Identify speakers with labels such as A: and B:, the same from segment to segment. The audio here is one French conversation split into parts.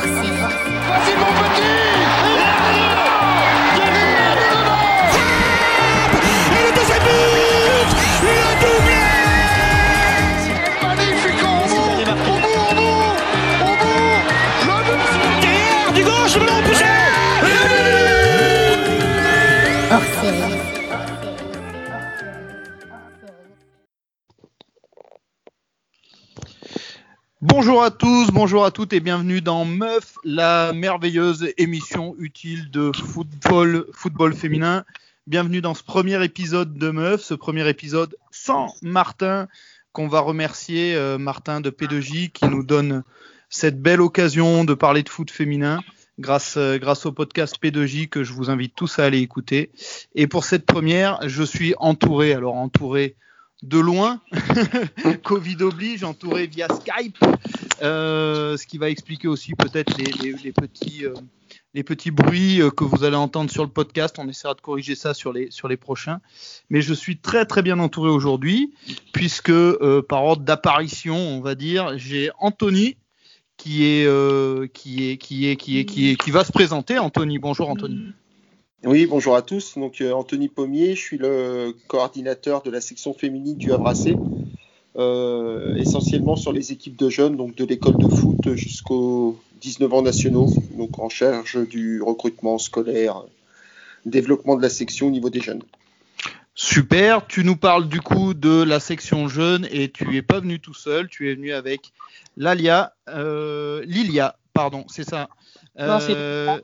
A: série.
B: Voici mon petit
C: Et le deuxième but Le doublé
B: Magnifique au bout Au bout, au bout Au bout Le but
C: Derrière, du gauche, le.
D: Bonjour à tous, bonjour à toutes et bienvenue dans Meuf, la merveilleuse émission utile de football, football féminin. Bienvenue dans ce premier épisode de Meuf, ce premier épisode sans Martin, qu'on va remercier, euh, Martin de P2J, qui nous donne cette belle occasion de parler de foot féminin grâce, euh, grâce au podcast P2J que je vous invite tous à aller écouter. Et pour cette première, je suis entouré, alors entouré de loin, Covid oblige, entouré via Skype, ce qui va expliquer aussi peut-être les, euh, petits bruits euh, que vous allez entendre sur le podcast. On essaiera de corriger ça sur les, prochains. Mais je suis très très bien entouré aujourd'hui, puisque euh, par ordre d'apparition, on va dire, j'ai Anthony qui est, euh, qui est, qui est, qui va se présenter. Anthony, bonjour Anthony.
E: Oui, bonjour à tous. Donc euh, Anthony Pommier, je suis le coordinateur de la section féminine du Havre euh, essentiellement sur les équipes de jeunes, donc de l'école de foot jusqu'aux 19 ans nationaux, donc en charge du recrutement scolaire, développement de la section au niveau des jeunes.
D: Super, tu nous parles du coup de la section jeune et tu es pas venu tout seul, tu es venu avec Lalia, euh, Lilia, pardon, c'est ça.
F: Non,
D: Euh,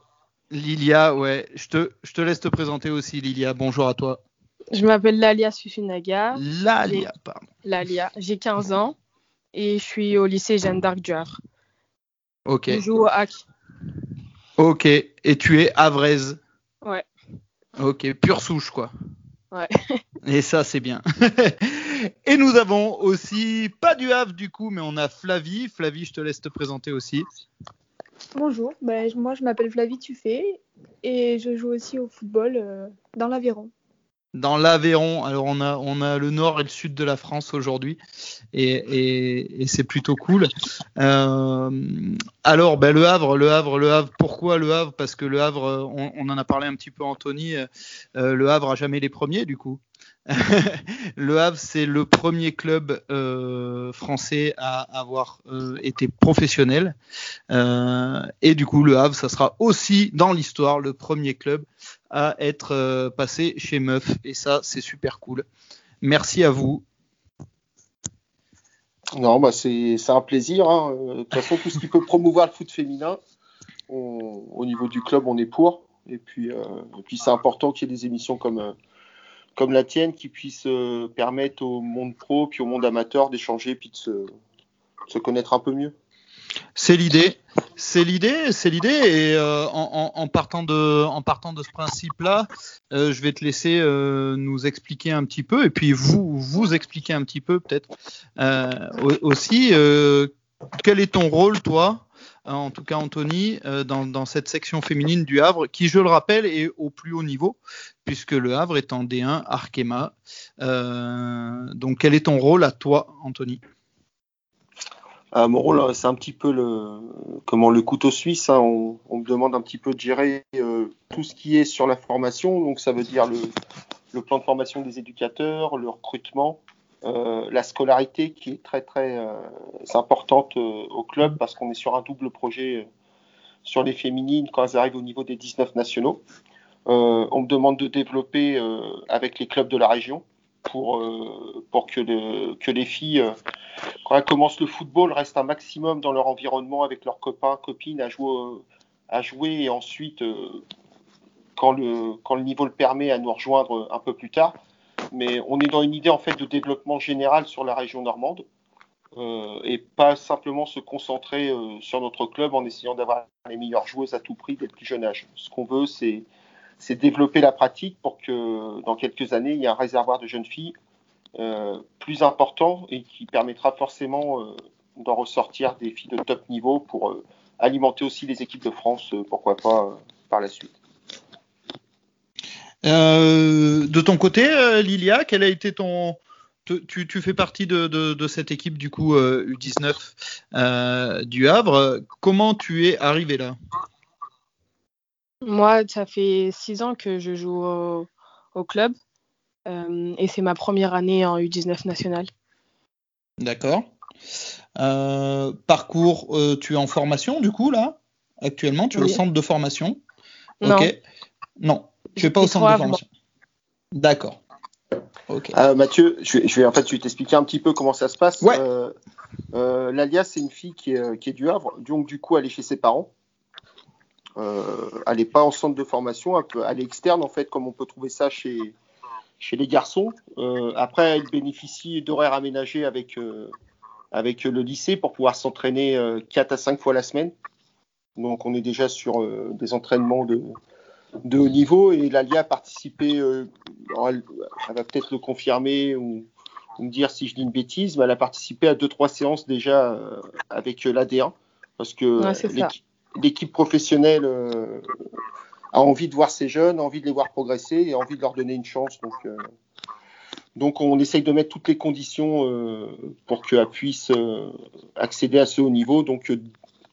D: Lilia, ouais, je te, je te laisse te présenter aussi Lilia, bonjour à toi.
F: Je m'appelle Lalia Susunaga.
D: Lalia, pardon.
F: Lalia, j'ai 15 ans et je suis au lycée Jeanne d'Arc du Havre.
D: Ok,
F: Je joue au hack.
D: ok, et tu es Avraise.
F: Ouais.
D: Ok, pure souche quoi.
F: Ouais.
D: Et ça c'est bien. et nous avons aussi, pas du Havre du coup, mais on a Flavie. Flavie, je te laisse te présenter aussi.
G: Bonjour, ben, moi je m'appelle Flavie Tuffet et je joue aussi au football euh, dans l'Aveyron.
D: Dans l'Aveyron. Alors on a on a le nord et le sud de la France aujourd'hui et, et, et c'est plutôt cool. Euh, alors ben, le Havre, le Havre, le Havre. Pourquoi le Havre? Parce que le Havre, on, on en a parlé un petit peu Anthony. euh, le Havre a jamais les premiers du coup. le Havre, c'est le premier club euh, français à avoir euh, été professionnel. Euh, et du coup, le Havre, ça sera aussi dans l'histoire le premier club à être euh, passé chez Meuf. Et ça, c'est super cool. Merci à vous.
E: Non, bah c'est un plaisir. hein. Euh, De toute façon, tout ce qui peut promouvoir le foot féminin, on- au niveau du club, on est pour. Et puis, euh, puis c'est important qu'il y ait des émissions comme, comme la tienne qui puissent permettre au monde pro puis au monde amateur d'échanger puis de se connaître un peu mieux.
D: C'est l'idée. C'est l'idée, c'est l'idée. Et euh, en, partant de, ce principe-là, euh, je vais te laisser euh, nous expliquer un petit peu, et puis vous, vous expliquer un petit peu peut-être au- aussi. quel est ton rôle, toi, en tout cas Anthony, dans, cette section féminine du Havre, qui, je le rappelle, est au plus haut niveau, puisque le Havre est en D1 Arkema. Donc, quel est ton rôle à toi, Anthony?
E: Ah, mon rôle, euh, c'est un petit peu le, comment, le couteau suisse. hein. On, me demande un petit peu de gérer euh, tout ce qui est sur la formation. Donc, ça veut dire le, plan de formation des éducateurs, le recrutement, euh, la scolarité qui est très, très euh, importante euh, au club parce qu'on est sur un double projet euh, sur les féminines quand elles arrivent au niveau des 19 nationaux. Euh, on me demande de développer euh, avec les clubs de la région pour, euh, que, le- que les filles euh, quand elles commencent le football, restent un maximum dans leur environnement avec leurs copains, copines à jouer, euh, à jouer et ensuite, euh, quand, le, niveau le permet, à nous rejoindre un peu plus tard. Mais on est dans une idée en fait de développement général sur la région normande euh, et pas simplement se concentrer sur notre club en essayant d'avoir les meilleures joueuses à tout prix dès le plus jeune âge. Ce qu'on veut, c'est développer la pratique pour que dans quelques années, il y ait un réservoir de jeunes filles plus important et qui permettra forcément euh, d'en ressortir des filles de top niveau pour euh, alimenter aussi les équipes de France, euh, pourquoi pas, euh, par la suite.
D: Euh, de ton côté, euh, Lilia, quel a été ton, tu, tu, fais partie de, de, de, cette équipe du coup U19 euh, du Havre. Comment tu es arrivé là?
F: Moi, ça fait six ans que je joue au, au club euh, et c'est ma première année en U19 national.
D: D'accord. Euh, parcours, tu es en formation du coup là Actuellement, tu es au centre de formation?
F: Non.
D: Ok. Non, tu es pas au centre de formation. D'accord.
E: Okay. Euh, Mathieu, je vais, je vais, en fait, je vais t'expliquer un petit peu comment ça se passe.
D: Ouais.
E: Euh, euh, L'Alias, c'est une fille qui est, qui est, du Havre, donc du coup, elle est chez ses parents. Euh, elle n'est pas en centre de formation, elle, peut, elle est externe en fait, comme on peut trouver ça chez, chez les garçons. Euh, après, elle bénéficie d'horaires aménagés avec, euh, avec le lycée pour pouvoir s'entraîner 4 à 5 fois la semaine. Donc, on est déjà sur des entraînements de, de haut niveau et l'ALIA a participé, euh, elle, elle, va peut-être le confirmer ou, ou, me dire si je dis une bêtise, mais elle a participé à deux trois séances déjà euh, avec l'AD1 parce que
F: ouais,
E: l'équipe professionnelle euh, a envie de voir ces jeunes, envie de les voir progresser et envie de leur donner une chance. Donc, euh, donc on essaye de mettre toutes les conditions euh, pour qu'elle puisse euh, accéder à ce haut niveau, donc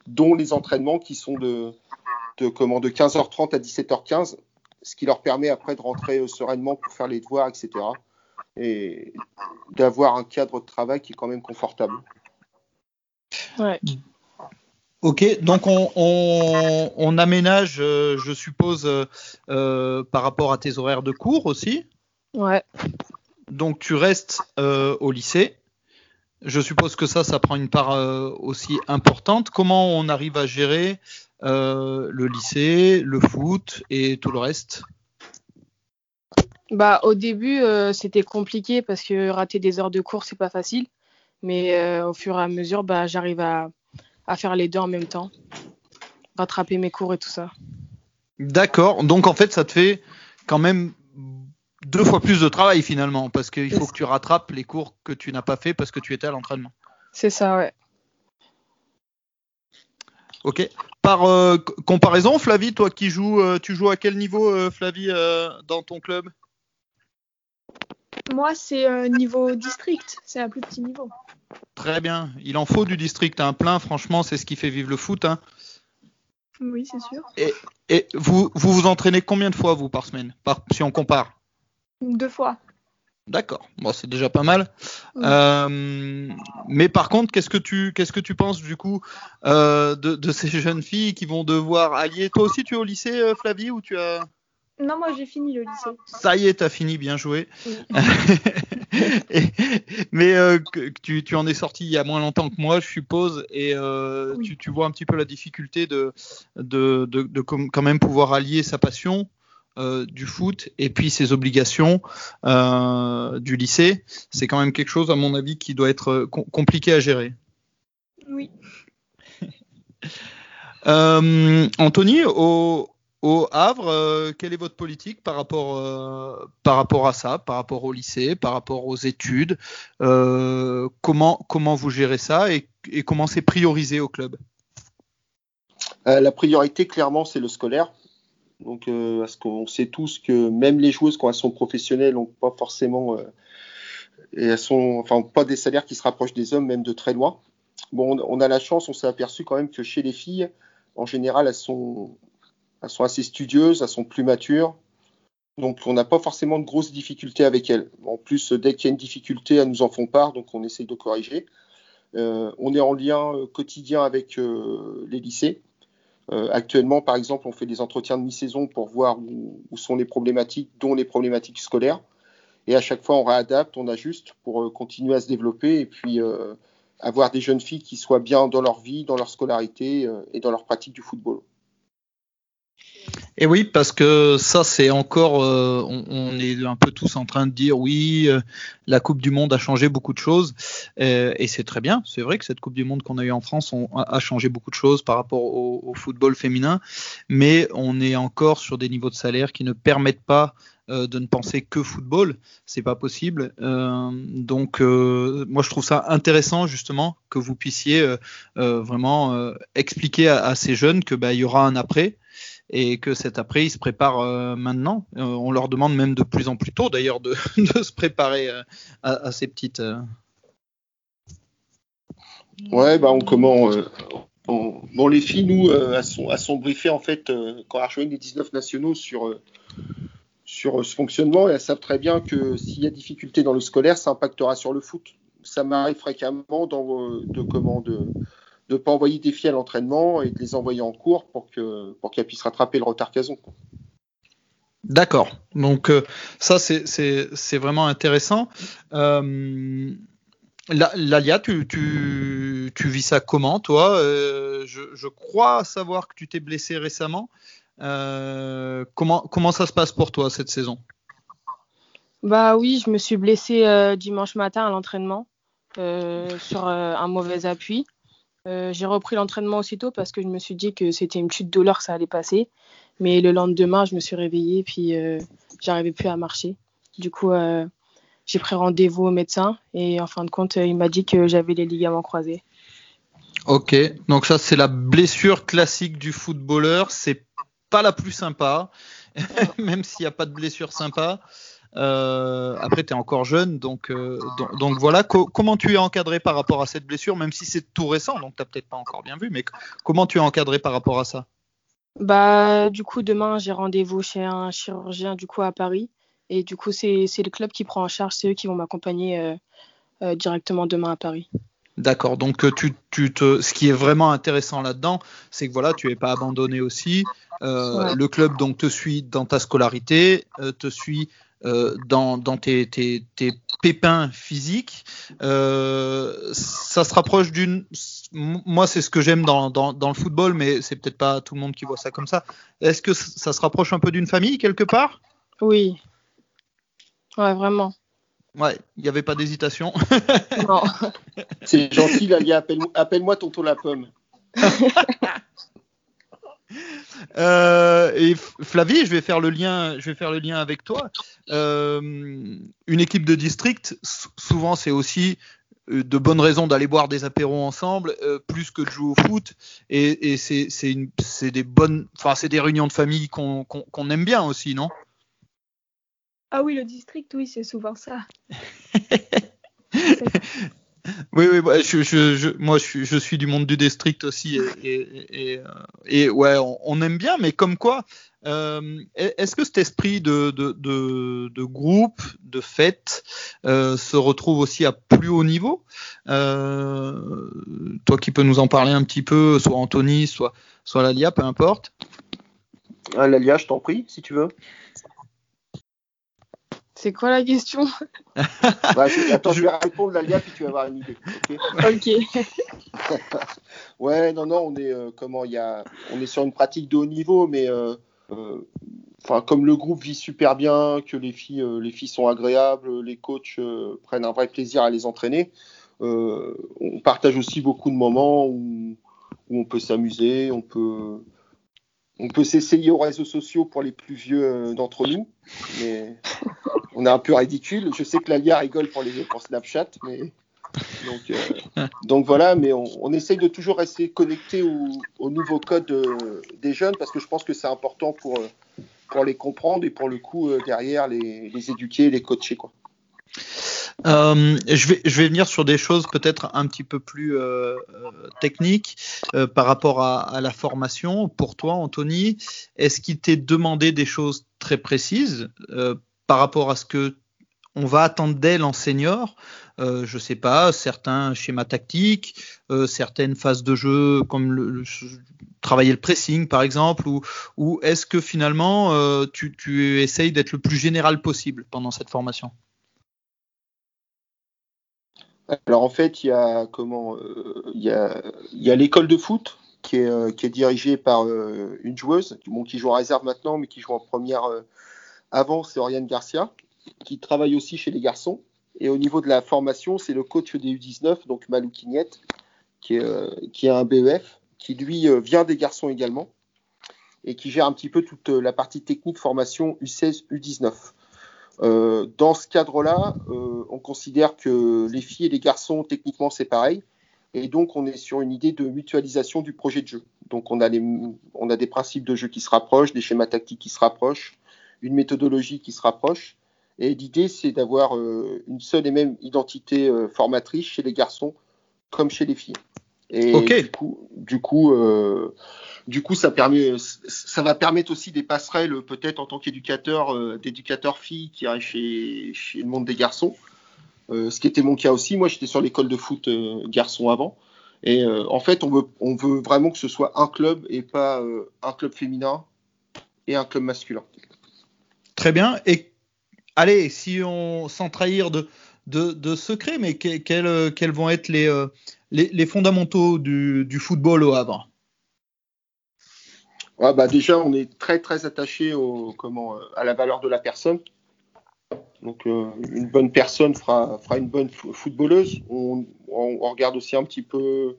E: dont les entraînements qui sont de de, comment, de 15h30 à 17h15, ce qui leur permet après de rentrer sereinement pour faire les devoirs, etc. Et d'avoir un cadre de travail qui est quand même confortable.
D: Ok, donc on, on, on aménage, euh, je suppose, euh, par rapport à tes horaires de cours aussi.
F: Ouais.
D: Donc tu restes euh, au lycée. Je suppose que ça, ça prend une part euh, aussi importante. Comment on arrive à gérer euh, le lycée, le foot et tout le reste?
F: Bah, Au début, euh, c'était compliqué parce que rater des heures de cours, c'est pas facile. Mais euh, au fur et à mesure, bah, j'arrive à, à, faire les deux en même temps. Rattraper mes cours et tout ça.
D: D'accord. Donc en fait, ça te fait quand même deux fois plus de travail finalement parce qu'il faut que tu rattrapes les cours que tu n'as pas fait parce que tu étais à l'entraînement.
F: C'est ça, ouais.
D: Ok. Par euh, comparaison, Flavie, toi qui joues, euh, tu joues à quel niveau, euh, Flavie, dans ton club?
G: Moi, c'est niveau district. C'est un plus petit niveau.
D: Très bien. Il en faut du district, un hein. plein. Franchement, c'est ce qui fait vivre le foot. Hein.
G: Oui, c'est sûr.
D: Et, et, vous, vous vous entraînez combien de fois, vous, par semaine? Par, Si on compare?
G: Deux fois.
D: D'accord, bon, c'est déjà pas mal.
G: Oui.
D: Euh, mais par contre, qu'est-ce que tu qu'est-ce que tu penses du coup euh, de, de, ces jeunes filles qui vont devoir allier? Toi aussi, tu es au lycée, euh, Flavie, ou tu as
G: Non, moi j'ai fini le lycée.
D: Ça y est, t'as fini, bien joué.
G: Oui.
D: et, mais euh, tu, tu, en es sorti il y a moins longtemps que moi, je suppose, et oui. tu, tu, vois un petit peu la difficulté de de, de, de quand même pouvoir allier sa passion euh, du foot et puis ses obligations euh, du lycée, c'est quand même quelque chose, à mon avis, qui doit être com compliqué à gérer.
G: Oui.
D: euh, Anthony, au, au Havre, euh, quelle est votre politique par rapport, euh, par rapport à ça, par rapport au lycée, par rapport aux études euh, comment, comment vous gérez ça et, comment c'est priorisé au club?
E: La priorité, clairement, c'est le scolaire. Donc, parce qu'on sait tous que même les joueuses, quand elles sont professionnelles, n'ont pas forcément et elles sont, enfin, pas des salaires qui se rapprochent des hommes, même de très loin. Bon, on, on a la chance, on s'est aperçu quand même que chez les filles, en général, elles sont, elles sont assez studieuses, elles sont plus matures. Donc, on n'a pas forcément de grosses difficultés avec elles. En plus, dès qu'il y a une difficulté, elles nous en font part, donc on essaye de corriger. Euh, on est en lien quotidien avec euh, les lycées. Euh, actuellement, par exemple, on fait des entretiens de mi-saison pour voir où, sont les problématiques, dont les problématiques scolaires. Et à chaque fois, on réadapte, on ajuste pour euh, continuer à se développer et puis euh, avoir des jeunes filles qui soient bien dans leur vie, dans leur scolarité euh, et dans leur pratique du football.
D: Et oui, parce que ça, c'est encore, euh, on, est un peu tous en train de dire oui, euh, la Coupe du Monde a changé beaucoup de choses, euh, et c'est très bien. C'est vrai que cette Coupe du Monde qu'on a eue en France a changé beaucoup de choses par rapport au, football féminin, mais on est encore sur des niveaux de salaire qui ne permettent pas de ne penser que football, c'est pas possible. Donc, moi, je trouve ça intéressant justement que vous puissiez vraiment expliquer à, ces jeunes que bah, y aura un après et que cet après ils se préparent euh, maintenant. Euh, on leur demande même de plus en plus tôt d'ailleurs de, se préparer euh, à, ces petites.
E: Ouais, bah on comment on- bon les filles nous elles sont, elles sont briefées en fait quand elles rejoignent les 19 nationaux sur sur ce fonctionnement et elles savent très bien que s'il y a difficulté dans le scolaire, ça impactera sur le foot. Ça m'arrive fréquemment dans, de comment de de pas envoyer des filles à l'entraînement et de les envoyer en cours pour que pour qu'elles puissent rattraper le retard qu'elles ont.
D: D'accord. Donc euh, ça c'est c'est c'est vraiment intéressant. Euh, La- Lalia, tu, tu, tu vis ça comment, toi? Euh, je, je crois savoir que tu t'es blessé récemment. Euh, comment, comment ça se passe pour toi cette saison?
F: Bah oui, je me suis blessée euh, dimanche matin à l'entraînement euh, sur euh, un mauvais appui. Euh, j'ai repris l'entraînement aussitôt parce que je me suis dit que c'était une chute douleur, que ça allait passer. Mais le lendemain, je me suis réveillée puis euh, j'arrivais plus à marcher. Du coup, euh, j'ai pris rendez-vous au médecin et en fin de compte, euh, il m'a dit que j'avais les ligaments croisés.
D: Ok, donc ça c'est la blessure classique du footballeur. C'est pas la plus sympa, même s'il n'y a pas de blessure sympa. Euh, après, tu es encore jeune, donc, euh, donc, donc voilà. Co- comment tu es encadré par rapport à cette blessure, même si c'est tout récent, donc tu peut-être pas encore bien vu, mais comment tu es encadré par rapport à ça?
F: Bah, du coup, demain, j'ai rendez-vous chez un chirurgien du coup à Paris. Et du coup, c'est le club qui prend en charge, c'est eux qui vont m'accompagner euh, euh, directement demain à Paris.
D: D'accord, donc tu, tu te, ce qui est vraiment intéressant là-dedans, c'est que voilà, tu n'es pas abandonné aussi. Euh,
F: Ouais.
D: Le club donc te suit dans ta scolarité, euh, te suit euh, dans, dans tes, tes, tes pépins physiques. Euh, ça se rapproche d'une. Moi, c'est ce que j'aime dans, dans, dans le football, mais c'est peut-être pas tout le monde qui voit ça comme ça. Est-ce que ça se rapproche un peu d'une famille quelque part?
F: Oui. Ouais, vraiment.
D: Ouais, il n'y avait pas d'hésitation.
E: C'est gentil, Lalia, appelle-moi appelle tonton la pomme.
D: Euh, et Flavie, je vais faire le lien, je vais faire le lien avec toi. Euh, une équipe de district, sou- souvent c'est aussi euh, de bonnes raisons d'aller boire des apéros ensemble, euh, plus que de jouer au foot. Et, et c'est des bonnes, enfin c'est des réunions de famille qu'on aime bien aussi, non?
G: Ah oui, le district, oui, c'est souvent ça.
D: Oui, oui, ouais, je, je, je- moi je, suis- je suis du monde du district aussi et, et, et, euh, et ouais, on, on aime bien, mais comme quoi, euh, est-ce que cet esprit de, de, de, de groupe, de fête, euh, se retrouve aussi à plus haut niveau? Euh, Toi qui peux nous en parler un petit peu, soit Anthony, soit, soit Lalia, peu importe.
E: Ah, Lalia, je t'en prie, si tu veux.
F: C'est quoi la question?
E: Bah, je- attends, je...
D: Je-
E: vais répondre, Lalia, puis tu vas avoir une idée. ok. Ouais, non, non, on est euh, comment il y a, on est sur une pratique de haut niveau, mais euh, euh, enfin comme le groupe vit super bien, que les filles, euh, les filles sont agréables, les coachs euh, prennent un vrai plaisir à les entraîner. euh, on partage aussi beaucoup de moments où, où on peut s'amuser, on peut on peut s'essayer aux réseaux sociaux pour les plus vieux euh, d'entre nous, mais on est un peu ridicule. Je sais que Lalia rigole pour les pour Snapchat, mais donc, euh, donc voilà, mais on, on essaye de toujours rester connecté au, au nouveau code euh, des jeunes parce que je pense que c'est important pour, pour les comprendre et pour le coup euh, derrière les, les éduquer, les coacher quoi.
D: Euh, je, vais, venir sur des choses peut-être un petit peu plus euh, euh, techniques par rapport à, la formation. Pour toi, Anthony, est-ce qu'il t'est demandé des choses très précises par rapport à ce que on va attendre d'elle en senior? Euh, Je sais pas, certains schémas tactiques, certaines phases de jeu comme le, le- travailler le pressing par exemple, ou, est-ce que finalement tu essayes d'être le plus général possible pendant cette formation?
E: Alors en fait, il y a comment euh, il y l'école de foot qui est, euh, qui est dirigée par euh, une joueuse bon, qui joue en réserve maintenant, mais qui joue en première avant, c'est Oriane Garcia, qui travaille aussi chez les garçons. Et au niveau de la formation, c'est le coach des U19, donc Malou Quignette, qui est, qui est un BEF, qui lui vient des garçons également, et qui gère un petit peu toute la partie technique formation U16, U19. Euh, dans ce cadre-là, euh, on considère que les filles et les garçons, techniquement, c'est pareil. Et donc, on est sur une idée de mutualisation du projet de jeu. Donc, on a, des principes de jeu qui se rapprochent, des schémas tactiques qui se rapprochent, une méthodologie qui se rapproche. Et l'idée, c'est d'avoir euh, une seule et même identité formatrice chez les garçons comme chez les filles. Et du coup, du coup, euh, du coup, ça permet, ça va permettre aussi des passerelles peut-être en tant qu'éducateur, euh, d'éducateur fille qui arrive chez, chez le monde des garçons. Euh, ce qui était mon cas aussi. Moi, j'étais sur l'école de foot euh, garçon avant. Et en fait, on veut, on veut vraiment que ce soit un club et pas un club féminin et un club masculin.
D: Très bien. Et allez, si on sans trahir de, de, de secret, mais euh, quels vont être les, euh, fondamentaux du, football au Havre?
E: Bah déjà, on est très très attaché euh, à la valeur de la personne. Donc, une bonne personne fera, une bonne fo- footballeuse. On, regarde aussi un petit peu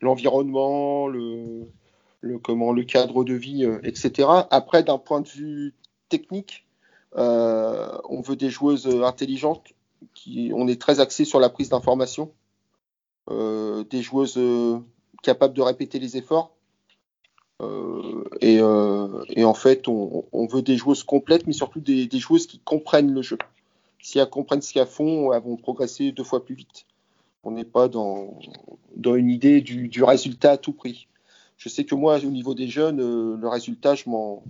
E: l'environnement, le, comment, le cadre de vie, etc. Après, d'un point de vue technique, on veut des joueuses intelligentes. On est très axé sur la prise d'information. Euh, des joueuses euh, capables de répéter les efforts. Euh, et, en fait, on, veut des joueuses complètes, mais surtout des, joueuses qui comprennent le jeu. Si elles comprennent ce qu'elles font, elles vont progresser deux fois plus vite. On n'est pas dans, une idée du, du résultat à tout prix. Je sais que moi, au niveau des jeunes, le résultat, je m'en,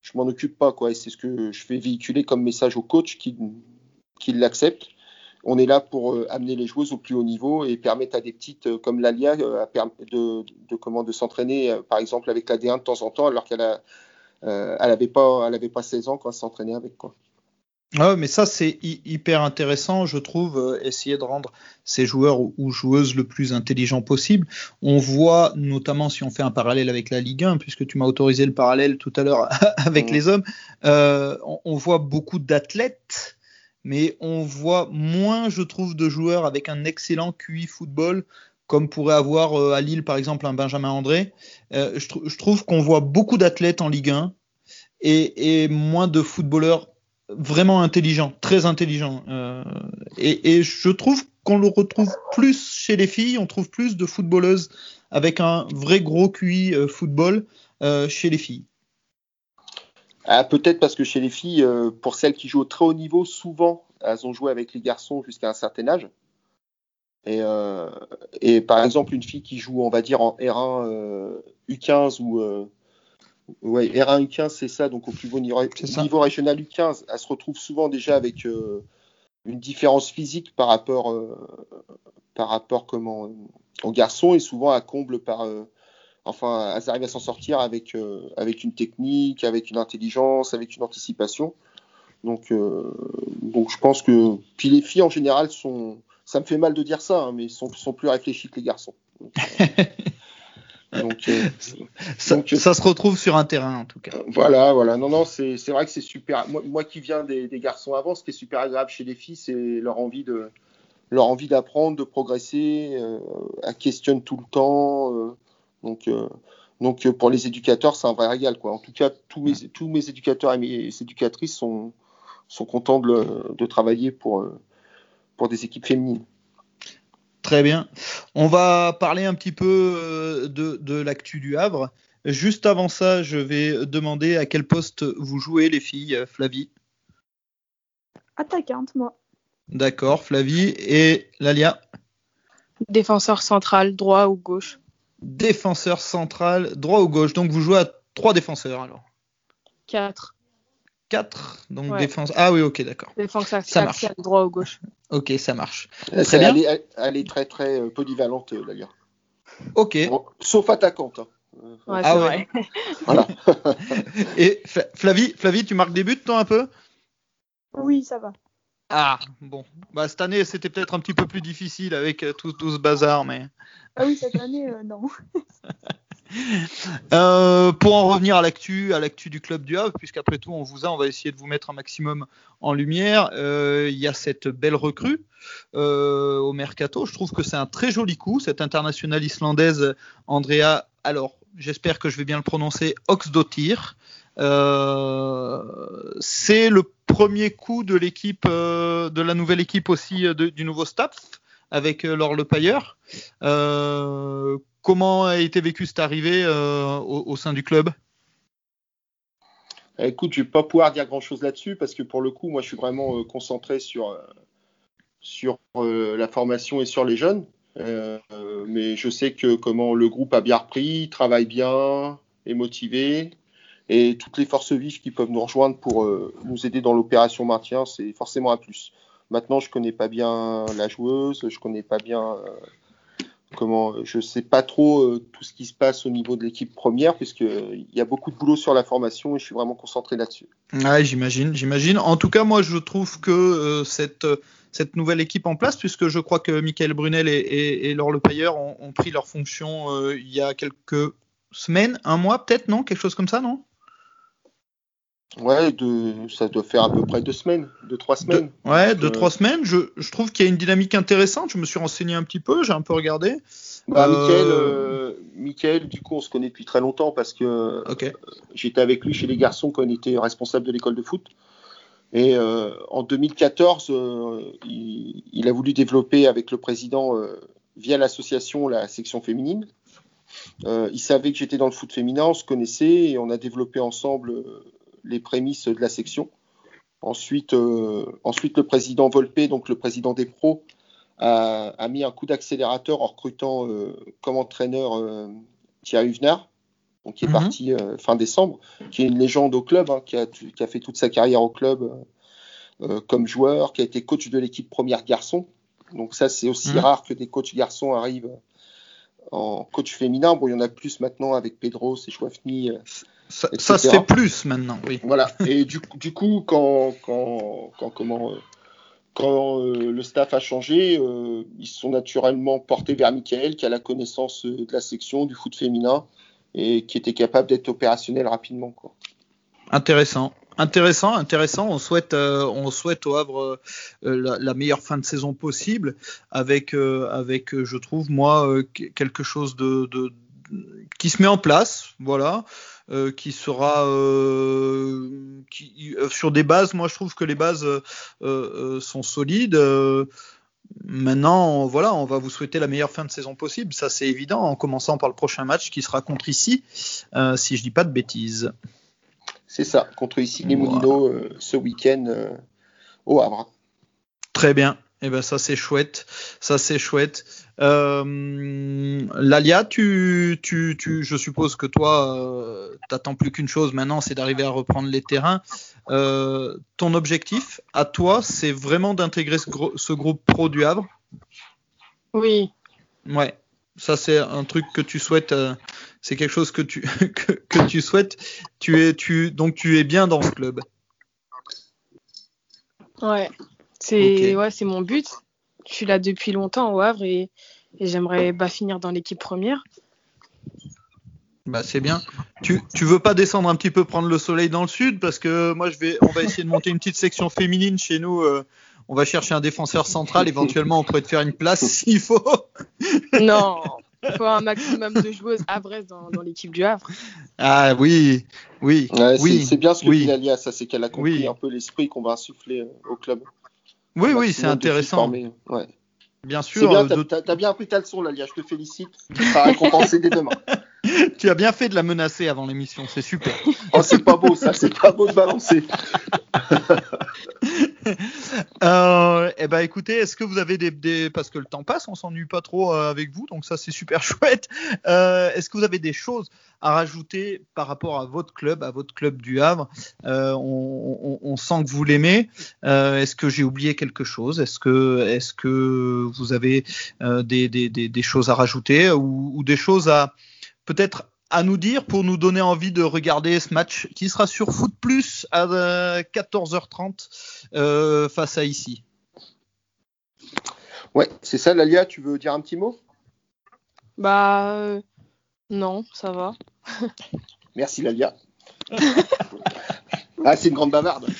E: je m'en occupe pas, quoi. Et c'est ce que je fais véhiculer comme message au coach qui, qui l'accepte. On est là pour euh, amener les joueuses au plus haut niveau et permettre à des petites euh, comme Lalia euh, de, de, comment de s'entraîner, par exemple avec la D1 de temps en temps, alors qu'elle a, euh, elle avait pas, elle avait pas 16 ans quand elle s'entraînait avec quoi.
D: Ah, mais ça, c'est hy- hyper intéressant, je trouve, euh, essayer de rendre ces joueurs ou, ou joueuses le plus intelligent possible. On voit, notamment si on fait un parallèle avec la Ligue 1, puisque tu m'as autorisé le parallèle tout à l'heure avec
E: Mhm.
D: les hommes, euh, on, on voit beaucoup d'athlètes, mais on voit moins, je trouve, de joueurs avec un excellent QI football, comme pourrait avoir euh, à Lille, par exemple, un Benjamin André. Euh, je, trou- je trouve qu'on voit beaucoup d'athlètes en Ligue 1 et, moins de footballeurs vraiment intelligent, très intelligent. Euh, et, je trouve qu'on le retrouve plus chez les filles, on trouve plus de footballeuses avec un vrai gros QI football chez les filles.
E: Ah, Peut-être parce que chez les filles, euh, pour celles qui jouent au très haut niveau, souvent elles ont joué avec les garçons jusqu'à un certain âge. Et, euh, et par exemple, une fille qui joue, on va dire, en R1 euh, U15 ou euh, ouais, R1 U15, c'est ça, donc au plus haut niveau, régional U15, elle se retrouve souvent déjà avec euh, une différence physique par rapport, euh, par rapport comment, aux garçons et souvent elle comble par, euh, enfin, elles arrivent à s'en sortir avec, euh, avec une technique, avec une intelligence, avec une anticipation. Donc, euh, donc je pense que. Puis les filles en général sont. Ça me fait mal de dire ça, hein, mais sont, sont plus réfléchis que les garçons. Donc, euh, donc,
D: Ça,
E: Donc,
D: ça se retrouve sur un terrain en tout cas.
E: voilà, voilà. Non, non, c'est c'est vrai que c'est super. Moi, moi qui viens des, des garçons avant, ce qui est super agréable chez les filles, c'est leur envie de leur envie d'apprendre, de progresser. Euh, elles questionnent tout le temps. euh, donc, euh, donc euh, pour les éducateurs, c'est un vrai régal, quoi. En tout cas, tous mes, tous mes éducateurs et mes éducatrices sont sont contents de, le- de travailler pour euh, pour des équipes féminines.
D: Très bien. On va parler un petit peu de, de l'actu du Havre. Juste avant ça, je vais demander à quel poste vous jouez les filles, Flavie?
G: Attaquante, moi.
D: D'accord, Flavie et Lalia?
F: Défenseur central, droit ou gauche.
D: Défenseur central, droit ou gauche. Donc vous jouez à trois défenseurs alors.
F: 4.
D: 4. Donc
F: Ouais.
D: défense. Ah oui, ok, d'accord.
F: Défenseur
D: Ça marche.
F: axial, droit ou gauche.
D: Ok, ça marche. Très bien.
E: elle est, elle- elle est très très euh, polyvalente, euh, d'ailleurs.
D: Ok.
E: Bon, sauf attaquante. hein.
F: Ouais,
D: Ah
F: c'est
D: ouais.
F: vrai.
E: Voilà.
D: Et Fla- Flavie, Flavie, tu marques des buts toi un peu?
G: Oui, ça va.
D: Ah, bon. Bah cette année, c'était peut-être un petit peu plus difficile avec euh, tout, tout ce bazar, mais.
G: Ah oui, cette année, euh, non.
D: Euh, pour en revenir à l'actu, à l'actu du club du Havre, puisqu'après tout on vous a, on va essayer de vous mettre un maximum en lumière. Euh, Il y a cette belle recrue au mercato. Je trouve que c'est un très joli coup, cette internationale islandaise Andrea. Alors, j'espère que je vais bien le prononcer, Oxdottir. Euh, c'est le premier coup de l'équipe, euh, de la nouvelle équipe aussi euh, du nouveau staff avec Laure Le Pailleur. Euh, comment a été vécue cette arrivée au, sein du club?
E: Écoute, je vais pas pouvoir dire grand chose là-dessus parce que pour le coup, moi, je suis vraiment concentré sur, sur la formation et sur les jeunes. Mais je sais que comment le groupe a bien repris, travaille bien, est motivé. Et toutes les forces vives qui peuvent nous rejoindre pour euh, nous aider dans l'opération maintien, c'est forcément un plus. Maintenant, je connais pas bien la joueuse, je connais pas bien euh, comment, je sais pas trop euh, tout ce qui se passe au niveau de l'équipe première, puisque il y a beaucoup de boulot sur la formation et je suis vraiment concentré là-dessus.
D: Ouais, j'imagine, j'imagine. En tout cas, moi, je trouve que cette nouvelle équipe en place, puisque je crois que Michael Brunel et, Laure Lepailleur ont, ont pris leur fonction euh, il y a quelques semaines, un mois peut-être, non? Quelque chose comme ça, non?
E: Ouais, de, ça doit faire à peu près deux semaines, deux, trois semaines.
D: De, ouais, deux,
E: euh,
D: trois semaines. Je, je trouve qu'il y a une dynamique intéressante. Je me suis renseigné un petit peu, j'ai un peu regardé.
E: Bah,
D: Euh,
E: Mickaël, euh, du coup, on se connaît depuis très longtemps parce que
D: Ok.
E: j'étais avec lui chez les garçons quand il était responsable de l'école de foot. Et euh, en 2014, euh, il, il a voulu développer avec le président, euh, via l'association, la section féminine. Euh, il savait que j'étais dans le foot féminin, on se connaissait et on a développé ensemble euh, les prémices de la section. Ensuite, euh, ensuite le président Volpe, donc le président des pros, a, a mis un coup d'accélérateur en recrutant euh, comme entraîneur euh, Thierry Huvenard, donc qui est
D: Mhm.
E: parti fin décembre, qui est une légende au club, hein, qui, a, qui a fait toute sa carrière au club comme joueur, qui a été coach de l'équipe première garçon. Donc ça, c'est aussi
D: Mhm.
E: rare que des coachs garçons arrivent en coach féminin. Bon, il y en a plus maintenant avec Pedro, et Chouafni. euh,
D: Ça, ça se fait plus maintenant, oui.
E: voilà. Et du, coup- du coup, quand, quand, quand, comment, euh, quand euh, le staff a changé, euh, ils se sont naturellement portés vers Michael, qui a la connaissance euh, de la section, du foot féminin, et qui était capable d'être opérationnel rapidement. Quoi.
D: Intéressant. Intéressant, intéressant. On souhaite, euh, on souhaite au Havre euh, la, la meilleure fin de saison possible, avec, euh, avec, je trouve moi, qu- quelque chose de, de- qui se met en place, voilà, euh, qui sera euh, qui, euh, sur des bases. Moi, je trouve que les bases sont solides. Maintenant, voilà, on va vous souhaiter la meilleure fin de saison possible, ça c'est évident, en commençant par le prochain match qui sera contre ici, si je dis pas de bêtises.
E: C'est ça, contre ici les euh, ce week-end au Havre.
D: Très bien. Eh ben ça c'est chouette, ça c'est chouette. Euh, Lalia, tu, tu, tu, je suppose que toi, euh, t'attends plus qu'une chose maintenant, c'est d'arriver à reprendre les terrains. Euh, ton objectif, à toi, c'est vraiment d'intégrer ce, gro- ce groupe pro du Havre?
F: Oui,
D: Ouais, ça c'est un truc que tu souhaites. euh, c'est quelque chose que tu que, que tu souhaites. Tu es, tu, donc tu es bien dans ce club?
F: ouais. C'est
D: Ok.
F: ouais, c'est mon but. Je suis là depuis longtemps au Havre et, et j'aimerais bah, finir dans l'équipe première.
D: Bah c'est bien. Tu, tu veux pas descendre un petit peu prendre le soleil dans le sud? Parce que moi je vais on va essayer de monter une petite section féminine chez nous. euh, on va chercher un défenseur central. Éventuellement on pourrait te faire une place s'il faut.
F: Non, il faut un maximum de joueuses havraises dans, dans l'équipe du Havre.
D: Ah oui, oui,
E: Ouais,
D: oui.
E: c'est, bien ce que
D: oui.
E: dit Lalia, ça c'est qu'elle a compris
D: Oui.
E: un peu l'esprit qu'on va insuffler euh, au club.
D: Oui, oui, c'est intéressant.
E: Ouais.
D: Bien sûr.
E: bien,
D: euh,
E: t'as, t'as bien appris ta leçon, Lalia, je te félicite. Tu seras récompensé dès demain.
D: tu as bien fait de la menacer avant l'émission. C'est super.
E: Oh, c'est pas beau, ça, c'est pas beau de balancer.
D: Euh, eh ben écoutez, est-ce que vous avez des, des- parce que le temps passe, on s'ennuie pas trop euh, avec vous, donc ça c'est super chouette. Euh, est-ce que vous avez des choses à rajouter par rapport à votre club, à votre club du Havre? Euh, on, on- on sent que vous l'aimez. Euh, est-ce que j'ai oublié quelque chose? Est-ce que, est-ce que vous avez euh, des, des, des, choses à rajouter ou, ou des choses à peut-être à nous dire pour nous donner envie de regarder ce match qui sera sur Foot Plus à euh, 14h30 euh, face à ici.
E: Ouais, c'est ça, Lalia, tu veux dire un petit mot?
F: Bah euh, non, ça va.
E: Merci, Lalia. ah, c'est une grande bavarde.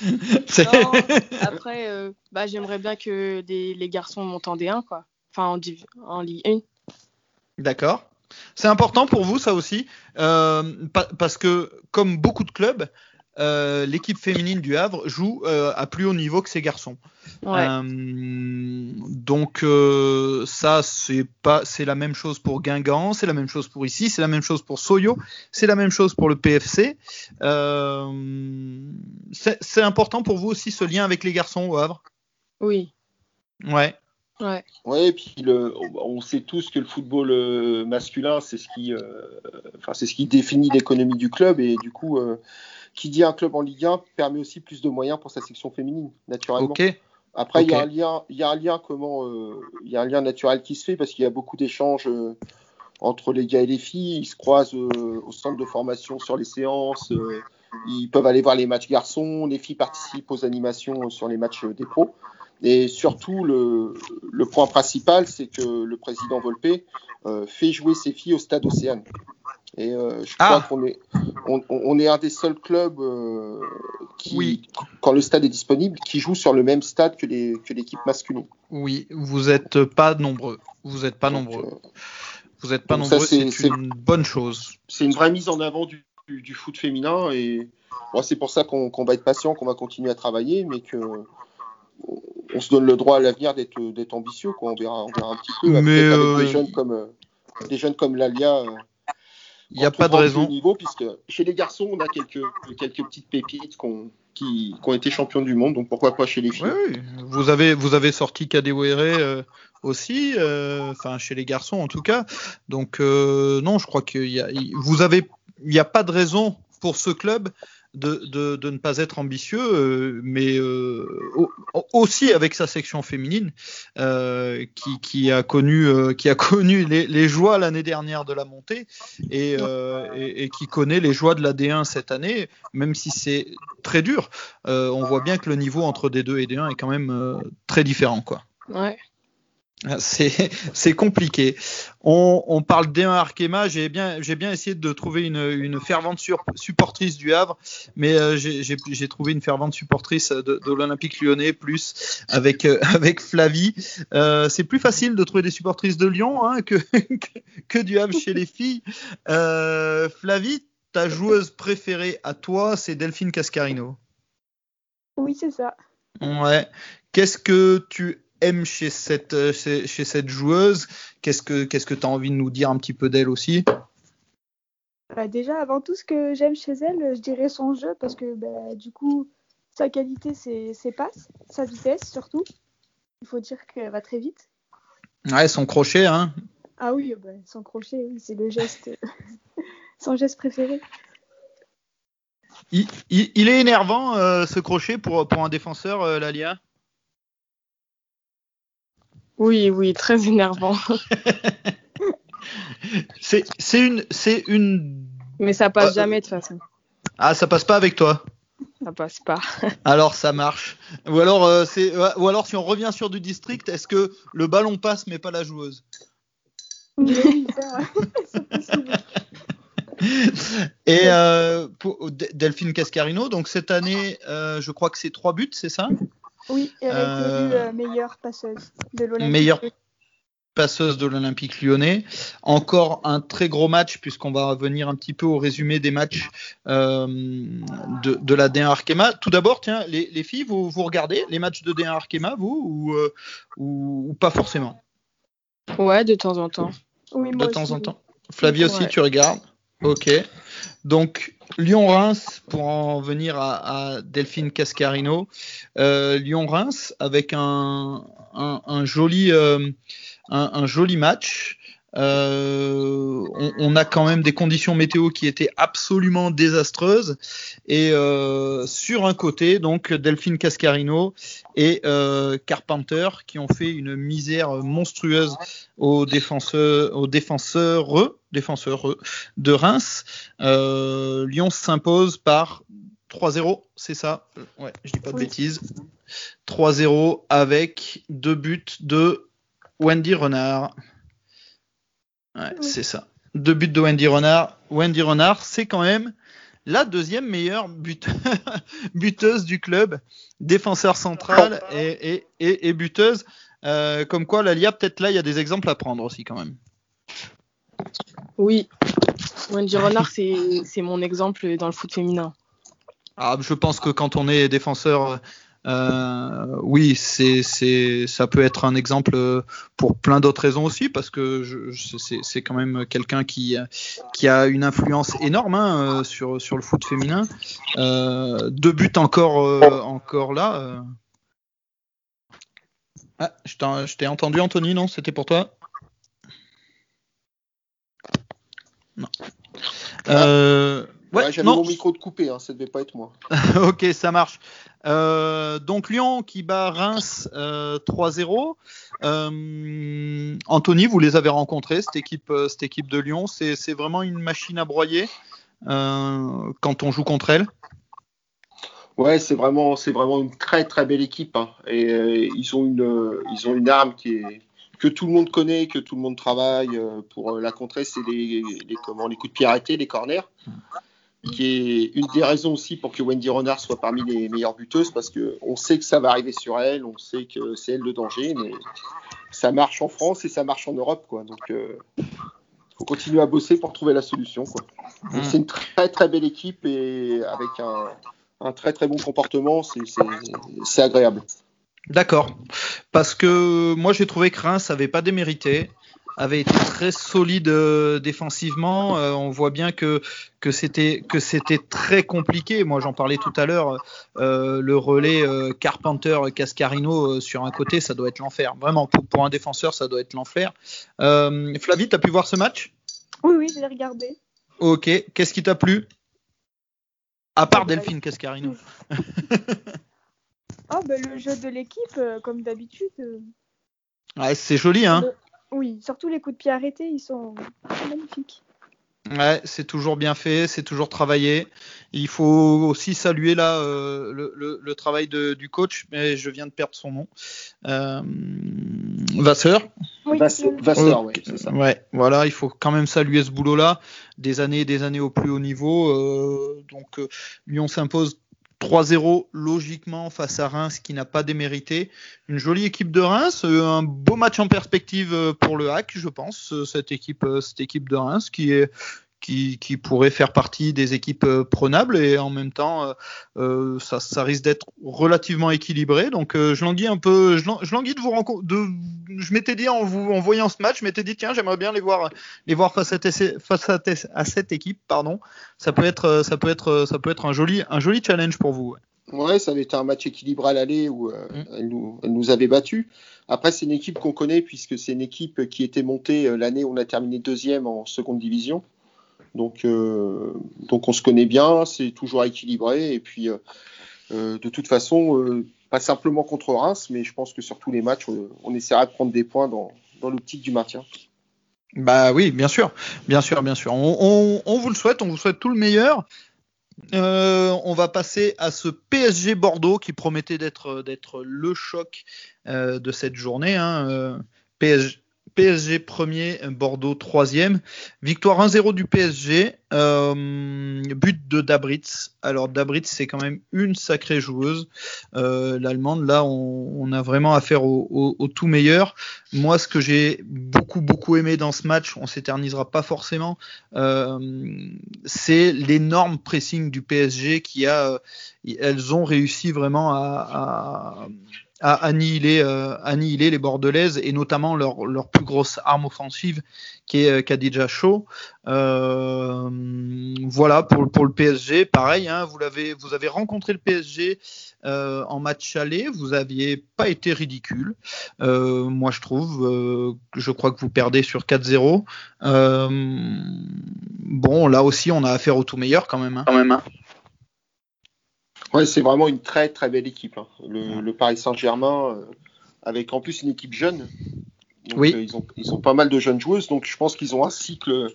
F: Non, après, euh, bah, j'aimerais bien que des- les garçons montent en D1, quoi. Enfin, en, en Ligue 1.
D: D'accord. C'est important pour vous ça aussi, euh, pa- parce que comme beaucoup de clubs, euh, l'équipe féminine du Havre joue euh, à plus haut niveau que ses garçons.
F: Ouais.
D: Donc ça c'est pas c'est la même chose pour Guingamp, c'est la même chose pour ici, c'est la même chose pour Soyo, c'est la même chose pour le PFC. C'est important pour vous aussi ce lien avec les garçons au Havre?
F: Oui.
D: Ouais.
F: Ouais.
E: Ouais, et puis le, on sait tous que le football euh, masculin, c'est ce qui, euh, enfin, c'est ce qui définit l'économie du club et du coup, euh, qui dit un club en Ligue 1 permet aussi plus de moyens pour sa section féminine, naturellement.
D: Ok.
E: Après, il y a un lien, il y a un lien comment, euh, il y a un lien naturel qui se fait parce qu'il y a beaucoup d'échanges euh, entre les gars et les filles. Ils se croisent euh, au centre de formation sur les séances. euh, ils peuvent aller voir les matchs garçons. Les filles participent aux animations sur les matchs euh, des pros. Et surtout, le, le point principal, c'est que le président Volpe euh, fait jouer ses filles au stade Océane. Et euh, je crois
D: Ah.
E: qu'on est, on, on est un des seuls clubs euh, qui,
D: Oui.
E: quand le stade est disponible, qui joue sur le même stade que les que l'équipe masculine.
D: Oui, vous êtes pas nombreux. Vous êtes pas
E: Donc,
D: nombreux. Vous êtes pas nombreux,
E: c'est-
D: une bonne chose.
E: c'est une vraie mise en avant du, du, du foot féminin et bon, c'est pour ça qu'on qu'on va être patient, qu'on va continuer à travailler, mais que on- se donne le droit à l'avenir d'être d'être ambitieux. Quoi. On verra, on verra un petit peu.
D: Mais,
E: avec
D: euh,
E: des jeunes comme euh, des jeunes comme Lalia. euh,
D: Il n'y a pas de raison.
E: niveau, puisque chez les garçons, on a quelques quelques petites pépites qui, qui ont été champions du monde, donc pourquoi pas chez les filles.
D: Oui, oui. Vous avez, vous avez sorti Kadewere euh, aussi, euh, enfin chez les garçons en tout cas. Donc euh, non, je crois qu'il y a, il- vous avez, il n'y a pas de raison pour ce club de, de, ne pas être ambitieux, euh, mais euh, au- aussi avec sa section féminine euh, qui, qui a connu, qui a connu les, joies l'année dernière de la montée et, et, qui connaît les joies de la D1 cette année, même si c'est très dur. On voit bien que le niveau entre D2 et D1 est quand même très différent, quoi.
F: Ouais.
D: C'est c'est compliqué. On, on parle D1 Arkema. J'ai bien, essayé de trouver une, une fervente sur- supportrice du Havre, mais euh, j'ai trouvé une fervente supportrice de, de l'Olympique lyonnais, plus avec, euh, avec Flavie. Euh, c'est plus facile de trouver des supportrices de Lyon hein, que, que, que du Havre chez les filles. Flavie, ta joueuse préférée à toi, c'est Delphine Cascarino.
G: Oui, c'est ça.
D: Ouais. Qu'est-ce que tu aimes chez cette, euh, chez, chez cette joueuse Qu'est-ce que tu as envie de nous dire un petit peu d'elle aussi?
G: Bah, déjà, avant tout, ce que j'aime chez elle, je dirais son jeu, parce que bah, du coup, sa qualité, c'est ses passes, sa vitesse surtout. Il faut dire qu'elle va très vite.
D: Ouais, son crochet, hein.
G: Ah oui, bah, son crochet, oui, c'est le geste, son geste préféré.
D: Il, il- il est énervant euh, ce crochet pour, pour un défenseur, euh, Lalia?
F: Oui, oui, très énervant.
D: C'est une c'est une
F: Mais ça passe
D: Euh,
F: jamais de toute façon.
D: ah ça passe pas avec toi?
F: Ça passe pas.
D: Alors ça marche. Ou alors euh, c'est ou alors si on revient sur du district, est-ce que le ballon passe mais pas la joueuse?
G: Mais oui, ça, c'est possible.
D: Et euh, pour Delphine Cascarino, donc cette année, euh, je crois que c'est trois buts, c'est ça?
G: Oui, elle a été
D: Euh,
G: élue euh, meilleure passeuse de l'Olympique.
D: Meilleure passeuse de l'Olympique lyonnais. Encore un très gros match, puisqu'on va revenir un petit peu au résumé des matchs euh, de, de la D1 Arkema. Tout d'abord, tiens, les, les filles, vous, vous regardez les matchs de D1 Arkema, vous, ou, euh, ou, ou pas forcément?
F: Ouais, de temps en temps.
G: Oui,
D: De temps
G: aussi,
D: en temps. Flavie aussi,
F: Ouais.
D: tu regardes? Ok. Donc, Lyon-Reims, pour en venir à, Delphine Cascarino. Euh, Lyon-Reims avec un, un, un joli, euh, un, un joli match. Euh, on, on a quand même des conditions météo qui étaient absolument désastreuses. Et euh, sur un côté, donc Delphine Cascarino et euh, Carpenter qui ont fait une misère monstrueuse aux défenseurs, aux défenseurs, défenseurs de Reims. Euh, Lyon s'impose par 3-0, c'est ça? Ouais, je dis pas de
G: Oui.
D: bêtises. 3-0 avec deux buts de Wendy Renard. Ouais,
G: Oui.
D: c'est ça. Deux buts de Wendy Renard. Wendy Renard, c'est quand même la deuxième meilleure but- buteuse du club, défenseur central et, et, et, et buteuse. Euh, comme quoi, la LIA, peut-être là, il y a des exemples à prendre aussi quand même.
F: Oui. Wendy Renard, c'est mon exemple dans le foot féminin.
D: Ah, je pense que quand on est défenseur, euh, oui, ça peut être un exemple pour plein d'autres raisons aussi, parce que c'est, quand même quelqu'un qui, a une influence énorme hein, sur, le foot féminin. Euh, deux buts encore, euh, encore là. Ah, je t'ai entendu, Anthony, non? C'était pour toi? Non. Euh,
E: Ouais,
D: ouais,
E: J'avais mon micro de coupé, hein, ça devait pas être moi.
D: ok, ça marche. Euh, donc Lyon qui bat Reims euh, 3-0. Euh, Anthony, vous les avez rencontrés, cette équipe, cette équipe de Lyon. C'est vraiment une machine à broyer quand on joue contre elle.
E: Ouais, c'est vraiment, c'est vraiment une très très belle équipe. hein. Et ils ont une, ils ont une arme qui est que tout le monde connaît, que tout le monde travaille euh, pour euh, la contrer. C'est les, les comment, les coups de pied arrêtés, les corners, qui est une des raisons aussi pour que Wendy Renard soit parmi les meilleures buteuses parce que on sait que ça va arriver sur elle, on sait que c'est elle le danger, mais ça marche en France et ça marche en Europe, quoi. Donc euh, faut continuer à bosser pour trouver la solution, quoi.
D: Mm.
E: C'est une très très belle équipe et avec un, un très très bon comportement, c'est agréable.
D: D'accord. Parce que moi j'ai trouvé que Reims avait pas démérité, avait été très solide euh, défensivement. Euh, on voit bien que que c'était que c'était très compliqué. Moi j'en parlais tout à l'heure. euh, le relais Carpenter Cascarino sur un côté, ça doit être l'enfer. Vraiment pour, pour un défenseur, ça doit être l'enfer. Flavie, t'as pu voir ce match?
G: Oui, oui, je l'ai regardé.
D: Ok. Qu'est-ce qui t'a plu? À part
G: Ah bah,
D: Delphine Cascarino.
G: Oh, bah, le jeu de l'équipe, euh, comme d'habitude. euh,
D: Ouais, c'est joli, hein.
G: le- Oui, surtout les coups de pied arrêtés, ils sont magnifiques.
D: Ouais, c'est toujours bien fait, c'est toujours travaillé. Il faut aussi saluer là euh, le, le- le travail de- du coach, mais je viens de perdre son nom. Euh, Vasseur.
G: Oui,
E: Vasseur, ouais, c'est ça.
D: Ouais, voilà, il faut quand même saluer ce boulot-là. Des années et des années au plus haut niveau. euh, donc euh, Lyon s'impose 3-0 logiquement face à Reims qui n'a pas démérité. Une jolie équipe de Reims, euh, un beau match en perspective euh, pour le hack, je pense, euh, cette équipe, cette équipe de Reims qui est qui, qui pourrait faire partie des équipes euh, prenables et en même temps euh, euh, ça, ça risque d'être relativement équilibré donc je languis un peu je, lan- je languis de vous rencontrer de je m'étais dit en vous en voyant ce match je m'étais dit tiens j'aimerais bien les voir les voir face à, face à, à cette équipe pardon ça peut être ça peut être ça peut être un joli un joli challenge pour vous ouais.
E: Ouais, ça avait été un match équilibré à l'aller où euh,
D: Mm.
E: elle, nous, elle nous avait battus. Après, c'est une équipe qu'on connaît puisque c'est une équipe qui était montée euh, l'année où on a terminé deuxième en seconde division. Donc, euh, donc on se connaît bien, c'est toujours équilibré. Et puis, euh, euh, de toute façon, pas simplement contre Reims, mais je pense que sur tous les matchs, on, on essaiera de prendre des points dans, dans l'optique du maintien.
D: Bah oui, bien sûr, bien sûr, bien sûr. On, vous le souhaite, on vous souhaite tout le meilleur. On va passer à ce PSG Bordeaux qui promettait d'être le choc de cette journée. Hein. PSG, PSG premier, Bordeaux troisième. Victoire 1-0 du PSG. Euh, but de Dabritz. Alors Dabritz, c'est quand même une sacrée joueuse. Euh, L'allemande, là, on, a vraiment affaire au, tout meilleur. Moi, ce que j'ai beaucoup, beaucoup aimé dans ce match, on s'éternisera pas forcément, euh, c'est l'énorme pressing du PSG qui a, elles ont réussi vraiment à, à euh, annihiler les Bordelaises et notamment leur, leur plus grosse arme offensive qui est euh, Khadija Shaw. Euh, voilà pour, le PSG, pareil, hein, vous l'avez, vous avez rencontré le PSG en match aller, vous aviez pas été ridicule. Moi, je trouve, je crois que vous perdez sur 4-0. Euh, bon, là aussi, on a affaire au tout meilleur quand même. hein.
A: Hein.
E: Ouais, c'est vraiment une très très belle équipe. hein. Le, le Paris Saint-Germain, euh, avec en plus une équipe jeune. Donc,
D: Oui.
E: euh, ils, ont, ils ont pas mal de jeunes joueuses, donc je pense qu'ils ont un cycle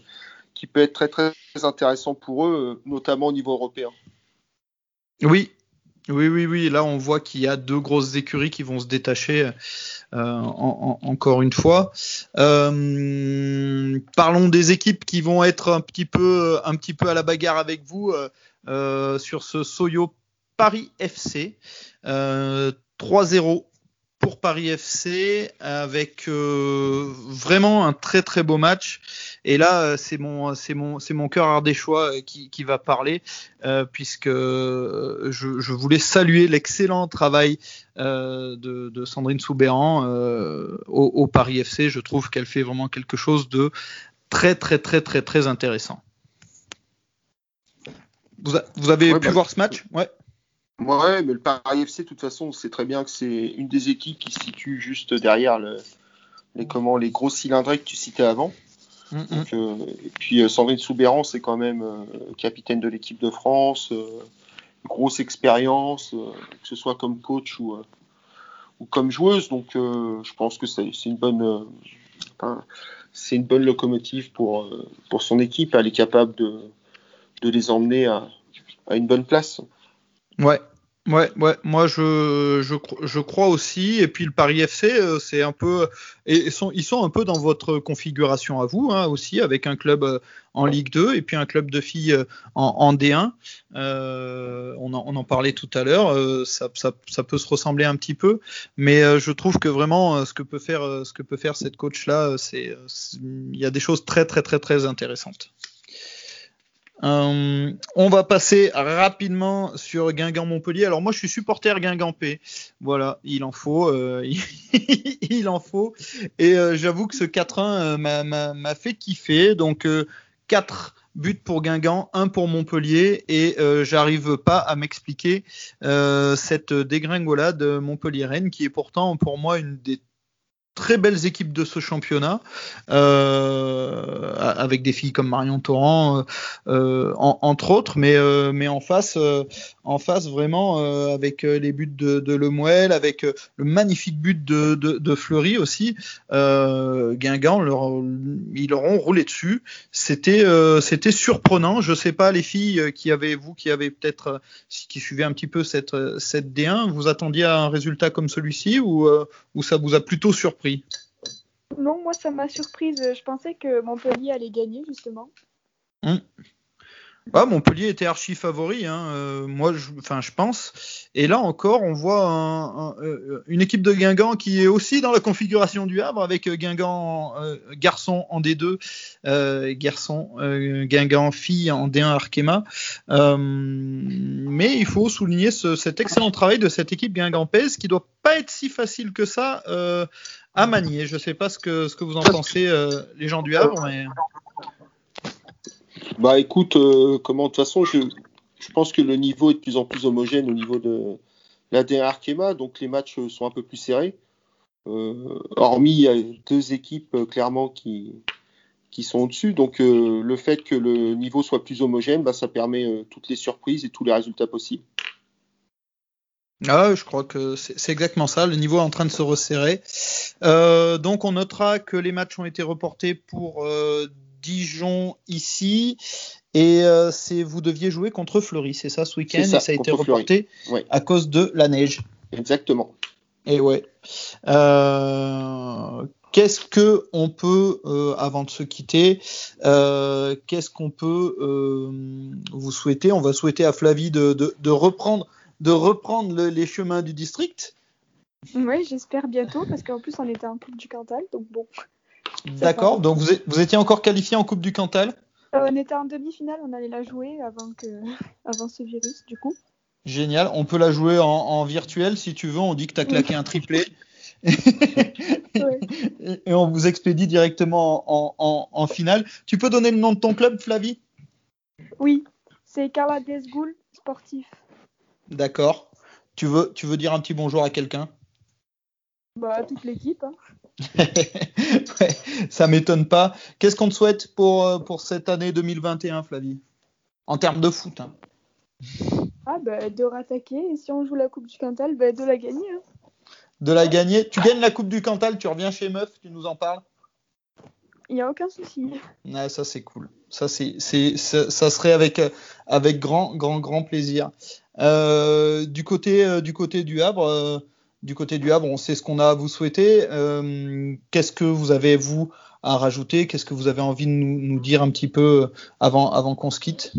E: qui peut être très très intéressant pour eux, euh, notamment au niveau européen.
D: Oui, oui, oui, oui. Là, on voit qu'il y a deux grosses écuries qui vont se détacher euh, en- en- encore une fois. Euh, parlons des équipes qui vont être un petit peu, un petit peu à la bagarre avec vous euh, sur ce Soyo Paris FC. Euh, 3-0 pour Paris FC avec euh, vraiment un très très beau match Et là, euh, c'est mon, c'est mon, c'est mon cœur ardéchois euh, qui, qui va parler, euh, puisque euh, je, je voulais saluer l'excellent travail euh, de, de Sandrine Soubéran euh, au, au Paris FC. Je trouve qu'elle fait vraiment quelque chose de très, très, très, très, très intéressant. Vous, a- vous avez
E: Ouais,
D: pu
E: bah,
D: voir ce match? Ouais.
E: Ouais, mais le Paris FC, de toute façon, on sait très bien que c'est une des équipes qui se situe juste derrière le- les, comment, les gros cylindrés que tu citais avant.
D: Mm, mm.
E: Donc, euh, et puis euh, Sandrine Soubéran, c'est quand même euh, capitaine de l'équipe de France, euh, grosse expérience, que ce soit comme coach ou, ou comme joueuse. Donc, je pense que c'est une bonne, enfin, c'est une bonne locomotive pour pour son équipe. Elle est capable de de les emmener à, à une bonne place.
D: Ouais, ouais, ouais. Moi, je, je, je crois aussi. Et puis le Paris FC, euh, c'est un peu, et ils sont, ils sont un peu dans votre configuration à vous hein, aussi, avec un club euh, en Ligue 2 et puis un club de filles euh, en, en D1. Euh, on, en, on en parlait tout à l'heure. euh, ça, ça, ça peut se ressembler un petit peu, mais euh, je trouve que vraiment, euh, ce que peut faire, euh, ce que peut faire cette coach là, c'est, euh, c'est- il y a des choses très, très, très, très intéressantes. Euh, on va passer rapidement sur Guingamp-Montpellier. Alors moi, je suis supporter Guingampais. Voilà, il en faut, euh, il en faut. Et euh, j'avoue que ce 4-1 euh, m'a- fait kiffer. Donc euh, 4 buts pour Guingamp, 1 pour Montpellier, et j'arrive pas à m'expliquer cette dégringolade Montpellier-Rennes, qui est pourtant pour moi une des très belles équipes de ce championnat, euh, avec des filles comme Marion Torrent, euh, euh, en- entre autres, mais, en face, en face vraiment avec les buts de, de Lemuel, avec le magnifique but de, Fleury aussi, Guingamp, ils leur ont roulé dessus. C'était surprenant. Je sais pas les filles qui avaient vous qui avez peut-être qui un petit peu cette euh, cette D1, vous attendiez à un résultat comme celui-ci ou ça vous a plutôt surpris?
G: Non, moi ça m'a surprise. Je pensais que Montpellier allait gagner justement.
D: Ah, Montpellier était archi favori, hein. euh, moi, je, enfin, je pense. Et là encore, on voit un- un- euh, une équipe de Guingamp qui est aussi dans la configuration du Havre, avec euh, Guingamp euh, garçon en D2, euh, garçon euh, Guingamp fille en D1 Arkema. Euh, mais il faut souligner ce- cet excellent travail de cette équipe guingampaise qui doit pas être si facile que ça euh, à manier. Je sais pas ce que ce que vous en pensez, euh, les gens du Havre, mais
E: Bah écoute, euh, comment de toute façon, je, je pense que le niveau est de plus en plus homogène au niveau de la D1 Arkema, donc les matchs euh, sont un peu plus serrés. Euh, hormis, il y a deux équipes clairement qui, qui sont au-dessus. Donc le fait que le niveau soit plus homogène, bah, ça permet toutes les surprises et tous les résultats possibles.
D: Ah, je crois que c'est exactement ça. Le niveau est en train de se resserrer. Donc, on notera que les matchs ont été reportés pour Dijon ici. Et euh, c'est vous deviez jouer contre Fleury, c'est ça ce week-end?
E: ça,
D: Et ça a été reporté
E: Ouais.
D: à cause de la neige.
E: Exactement.
D: Et ouais. Euh, Qu'est-ce que on peut, euh, avant de se quitter, euh, qu'est-ce qu'on peut euh, vous souhaiter? On va souhaiter à Flavie de, de, de reprendre, de reprendre le- les chemins du district.
G: Oui, j'espère bientôt parce qu'en plus on était en Coupe du Cantal, donc bon.
D: D'accord. Donc vous, étiez encore qualifié en Coupe du Cantal.
G: Euh, on était en demi-finale, on allait la jouer avant que avant ce virus du coup.
D: Génial. On peut la jouer en, en virtuel si tu veux. On dit que tu as claqué un triplé.
G: Ouais.
D: Et- Et on vous expédie directement en, en- en finale. Tu peux donner le nom de ton club, Flavie?
G: Oui, c'est Carla Desgoul, sportif.
D: D'accord. Tu veux, tu veux dire un petit bonjour à quelqu'un?
G: Bah toute l'équipe. hein.
D: Ouais, Ça m'étonne pas. Qu'est-ce qu'on te souhaite pour, euh, pour cette année 2021, Flavie? En termes de foot. hein.
G: Ah bah de rattaquer et si on joue la Coupe du Cantal, bah de la gagner. hein.
D: De la gagner. Tu gagnes la Coupe du Cantal, tu reviens chez Meuf, tu nous en parles?
G: Il n'y a aucun souci.
D: Ouais, ça c'est cool. Ça c'est, c'est, ça, ça serait avec, avec grand, grand, grand plaisir. Euh, du côté, euh, du côté du Havre, du côté du Havre, on sait ce qu'on a à vous souhaiter. Euh, qu'est-ce que vous avez vous à rajouter? Qu'est-ce que vous avez envie de nous, nous dire un petit peu avant, avant qu'on se quitte?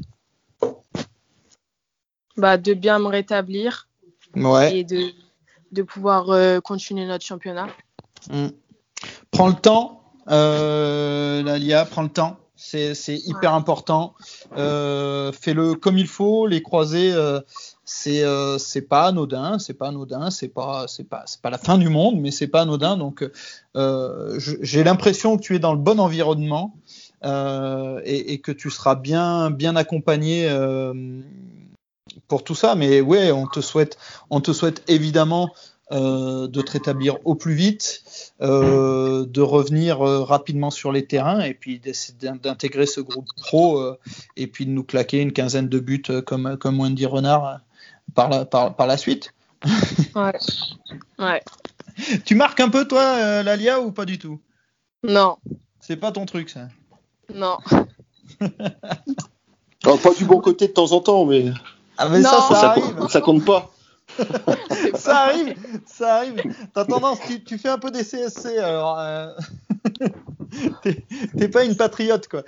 F: Bah, de bien me rétablir
D: Ouais.
F: et de, de pouvoir euh, continuer notre championnat.
D: Mm. Prends le temps. Euh, Lalia, prends le temps. C'est hyper important. Euh, Fais-le comme il faut. Les croisés, c'est euh, c'est pas anodin. C'est pas anodin. C'est pas pas pas la fin du monde, mais c'est pas anodin. Donc euh, j'ai l'impression que tu es dans le bon environnement euh, et, que tu seras bien bien accompagné pour tout ça. Mais ouais, on te souhaite on te souhaite évidemment de te rétablir au plus vite, de revenir rapidement sur les terrains et puis d'intégrer ce groupe pro et puis de nous claquer une quinzaine de buts comme, comme Wendy Renard par la, par, par la suite.
F: Ouais. Ouais.
D: Tu marques un peu toi, euh, Lalia, ou pas du tout?
F: Non.
D: C'est pas ton truc ça.
F: Non.
E: Alors, pas du bon côté de temps en temps, mais
D: Ah mais
F: Non.
D: ça, ça
E: ça,
D: arrive.
E: compte, ça compte pas.
D: ça arrive, ça arrive. T'as tendance, tu, tu fais un peu des CSC, alors euh, t'es pas une patriote quoi.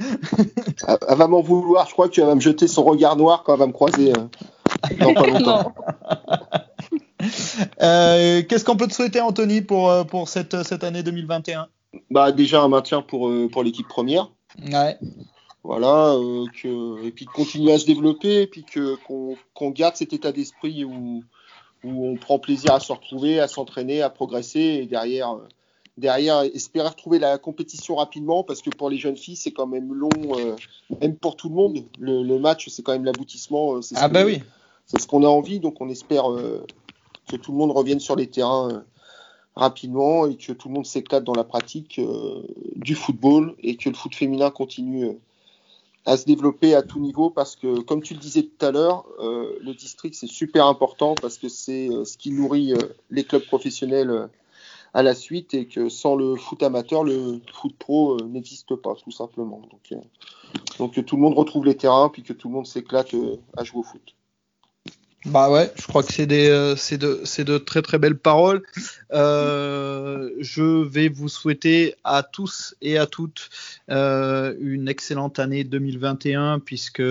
E: Elle, elle va m'en vouloir. Je crois que tu vas me jeter son regard noir quand elle va me croiser. euh, dans pas longtemps.
D: Euh, Qu'est-ce qu'on peut te souhaiter, Anthony, pour, euh, pour cette, cette année 2021
E: Bah déjà un maintien pour euh, pour l'équipe première.
D: Ouais.
E: Voilà, euh, que, et puis de continuer à se développer, et puis que qu'on qu'on garde cet état d'esprit où, où on prend plaisir à se retrouver, à s'entraîner, à progresser, et derrière, derrière espérer retrouver la compétition rapidement, parce que pour les jeunes filles, c'est quand même long, euh, même pour tout le monde. Le, le match, c'est quand même l'aboutissement. euh, c'est ce
D: Ah bah
E: que-
D: oui.
E: C'est ce qu'on a envie, donc on espère euh, que tout le monde revienne sur les terrains euh, rapidement et que tout le monde s'éclate dans la pratique euh, du football et que le foot féminin continue à se développer à tout niveau parce que, comme tu le disais tout à l'heure, le district c'est super important parce que c'est ce qui nourrit les clubs professionnels à la suite et que sans le foot amateur, le foot pro n'existe pas tout simplement. Donc, donc que tout le monde retrouve les terrains puis que tout le monde s'éclate à jouer au foot.
D: Bah ouais, je crois que c'est des, euh, c'est de, de très très belles paroles. Euh, je vais vous souhaiter à tous et à toutes euh, une excellente année 2021 puisque,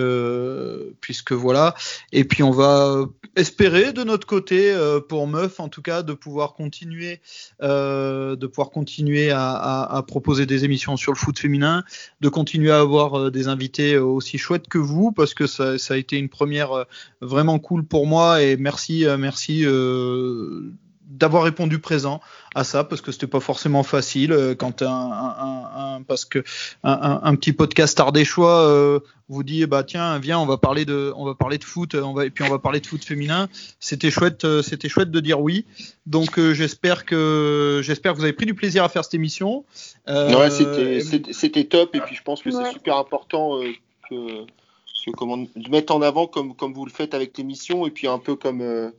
D: puisque voilà. Et puis on va espérer de notre côté pour Meuf en tout cas de pouvoir continuer, de pouvoir continuer à, proposer des émissions sur le foot féminin, de continuer à avoir des invités aussi chouettes que vous parce que ça, ça a été une première vraiment cool pour moi et merci euh, merci euh, d'avoir répondu présent à ça parce que c'était pas forcément facile euh, quand un, un- un- un- parce que un, un- un petit podcast ardéchois euh, vous dit bah tiens viens on va parler de on va parler de foot on va et puis on va parler de foot féminin. C'était chouette euh, c'était chouette de dire oui. Donc euh, j'espère que j'espère que vous avez pris du plaisir à faire cette émission. Euh,
E: Ouais, c'était- top et puis je pense que
G: Ouais.
E: c'est super important euh, que, que comment, mettre en avant comme, comme vous le faites avec l'émission et puis un peu comme euh,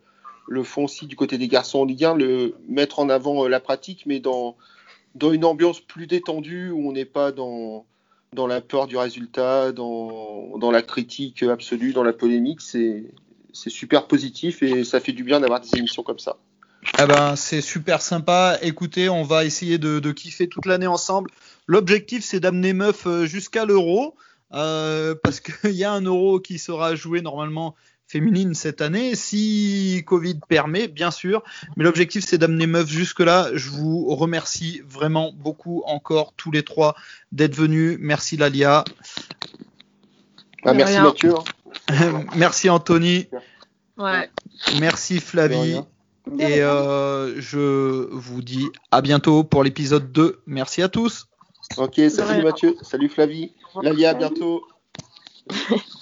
E: le font aussi du côté des garçons en Ligue 1, le, mettre en avant euh, la pratique mais dans, dans une ambiance plus détendue où on n'est pas dans, dans la peur du résultat, dans, dans la critique absolue, dans la polémique. C'est super positif et ça fait du bien d'avoir des émissions comme ça.
D: Eh ben, c'est super sympa. Écoutez, on va essayer de, de kiffer toute l'année ensemble. L'objectif, c'est d'amener Meuf euh, jusqu'à l'euro, euh, parce qu'il y a un euro qui sera joué normalement féminine cette année, si Covid permet, bien sûr. Mais l'objectif, c'est d'amener Meuf jusque-là. Je vous remercie vraiment beaucoup encore tous les trois d'être venus. Merci Lalia.
E: Ah,
F: De
E: merci. Mathieu. hein.
D: Merci Anthony.
F: Ouais.
D: Merci Flavie. Et euh, je vous dis à bientôt pour l'épisode 2. Merci à tous.
E: Ok, salut Mathieu, salut Flavie, Lalia, à bientôt.